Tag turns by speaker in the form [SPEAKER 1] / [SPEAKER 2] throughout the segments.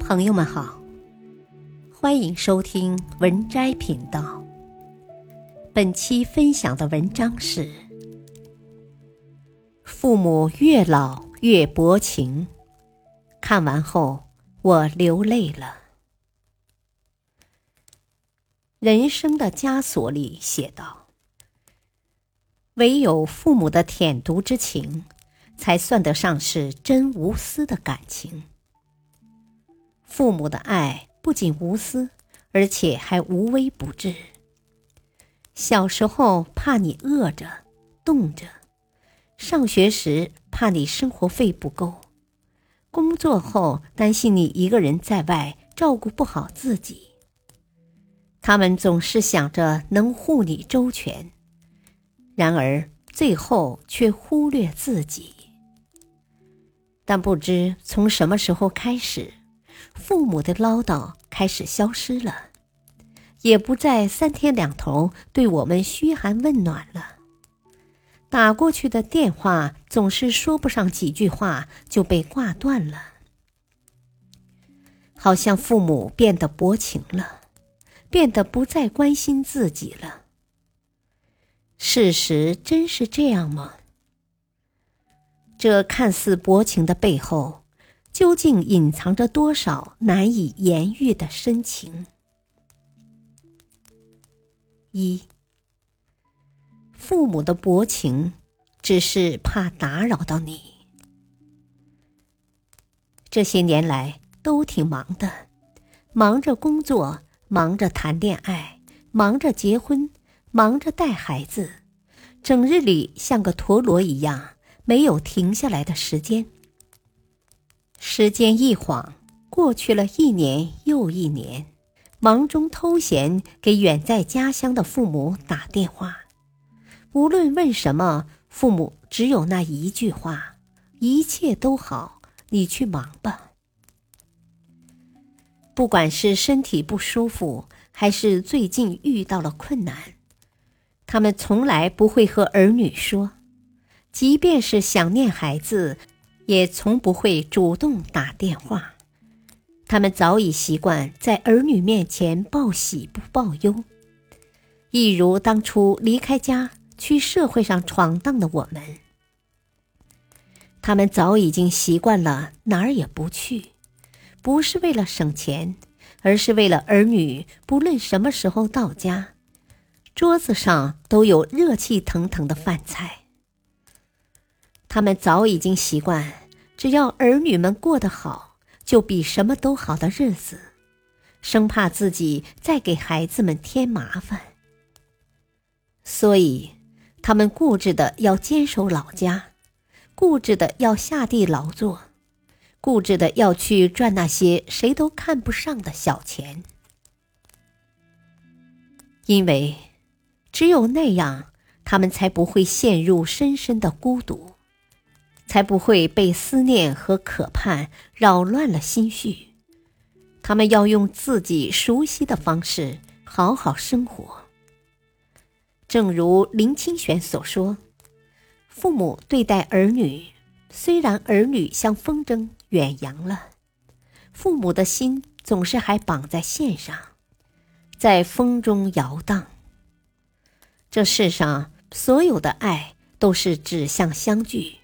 [SPEAKER 1] 朋友们好，欢迎收听文摘频道。本期分享的文章是：父母越老越薄情。看完后，我流泪了。人生的枷锁里写道：“唯有父母的舔犊之情，才算得上是真无私的感情。”父母的爱不仅无私，而且还无微不至。小时候怕你饿着、冻着，上学时怕你生活费不够，工作后担心你一个人在外照顾不好自己。他们总是想着能护你周全，然而最后却忽略自己。但不知从什么时候开始。父母的唠叨开始消失了，也不再三天两头对我们嘘寒问暖了。打过去的电话总是说不上几句话就被挂断了，好像父母变得薄情了，变得不再关心自己了。事实真是这样吗？这看似薄情的背后。究竟隐藏着多少难以言喻的深情？一，父母的薄情，只是怕打扰到你。这些年来都挺忙的，忙着工作，忙着谈恋爱，忙着结婚，忙着带孩子，整日里像个陀螺一样，没有停下来的时间。时间一晃过去了一年又一年，忙中偷闲给远在家乡的父母打电话，无论问什么，父母只有那一句话：“一切都好，你去忙吧。”不管是身体不舒服，还是最近遇到了困难，他们从来不会和儿女说，即便是想念孩子。也从不会主动打电话，他们早已习惯在儿女面前报喜不报忧，一如当初离开家去社会上闯荡的我们。他们早已经习惯了哪儿也不去，不是为了省钱，而是为了儿女不论什么时候到家，桌子上都有热气腾腾的饭菜。他们早已经习惯，只要儿女们过得好，就比什么都好的日子，生怕自己再给孩子们添麻烦。所以，他们固执的要坚守老家，固执的要下地劳作，固执的要去赚那些谁都看不上的小钱，因为只有那样，他们才不会陷入深深的孤独。才不会被思念和渴盼扰乱了心绪。他们要用自己熟悉的方式好好生活。正如林清玄所说：“父母对待儿女，虽然儿女像风筝远扬了，父母的心总是还绑在线上，在风中摇荡。这世上所有的爱都是指向相聚。”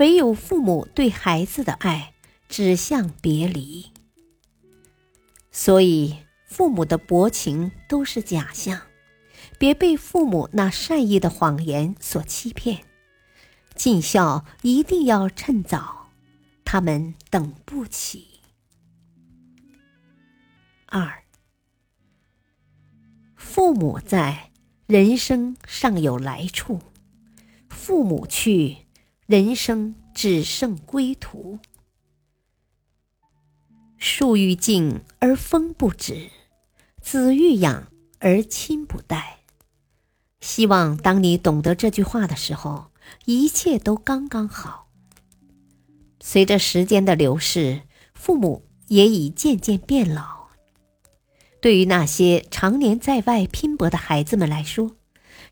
[SPEAKER 1] 唯有父母对孩子的爱指向别离，所以父母的薄情都是假象。别被父母那善意的谎言所欺骗，尽孝一定要趁早，他们等不起。二，父母在，人生尚有来处；父母去。人生只剩归途，树欲静而风不止，子欲养而亲不待。希望当你懂得这句话的时候，一切都刚刚好。随着时间的流逝，父母也已渐渐变老。对于那些常年在外拼搏的孩子们来说，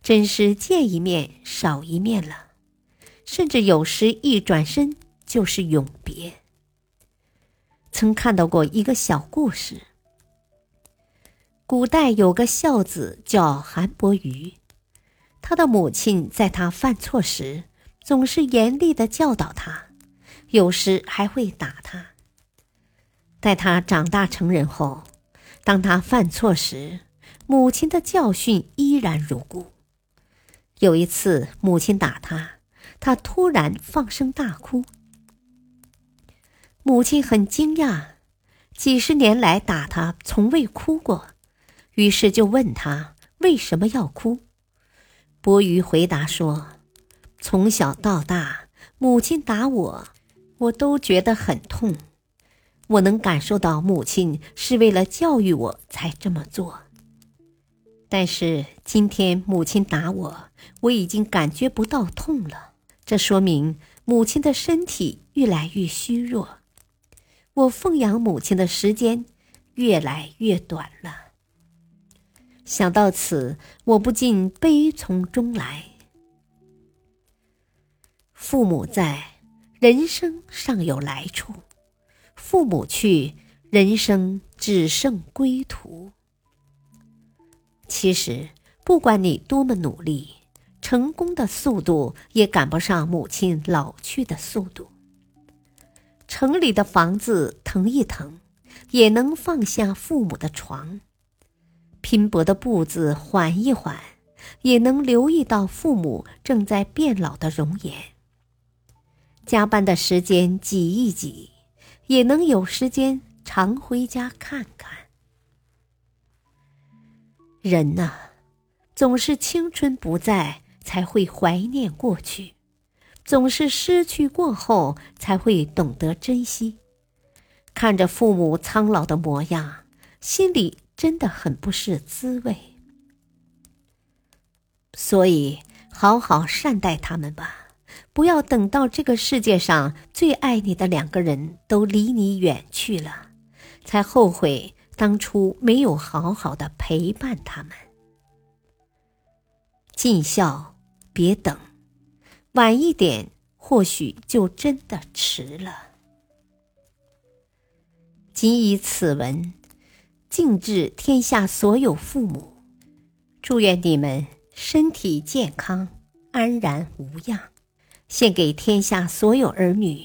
[SPEAKER 1] 真是见一面少一面了。甚至有时一转身就是永别。曾看到过一个小故事。古代有个孝子叫韩伯瑜，他的母亲在他犯错时，总是严厉的教导他，有时还会打他。待他长大成人后，当他犯错时，母亲的教训依然如故。有一次，母亲打他，他突然放声大哭。母亲很惊讶，几十年来打他从未哭过，于是就问他为什么要哭。伯鱼回答说：“从小到大，母亲打我，我都觉得很痛。我能感受到母亲是为了教育我才这么做。但是今天母亲打我，我已经感觉不到痛了。这说明母亲的身体越来越虚弱。”我奉养母亲的时间越来越短了。想到此，我不禁悲从中来。父母在，人生尚有来处；父母去，人生只剩归途。其实，不管你多么努力，成功的速度也赶不上母亲老去的速度。城里的房子腾一腾，也能放下父母的床；拼搏的步子缓一缓，也能留意到父母正在变老的容颜；加班的时间挤一挤，也能有时间常回家看看。人呐，总是青春不在，才会怀念过去。总是失去过后才会懂得珍惜，看着父母苍老的模样，心里真的很不是滋味。所以，好好善待他们吧，不要等到这个世界上最爱你的两个人都离你远去了，才后悔当初没有好好的陪伴他们。尽孝，别等。晚一点，或许就真的迟了。谨以此文，敬致天下所有父母，祝愿你们身体健康，安然无恙。献给天下所有儿女，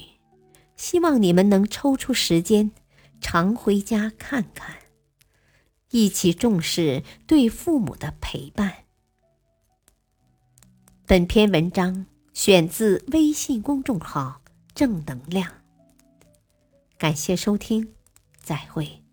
[SPEAKER 1] 希望你们能抽出时间，常回家看看，一起重视对父母的陪伴。本篇文章。选自微信公众号“正能量”。感谢收听，再会。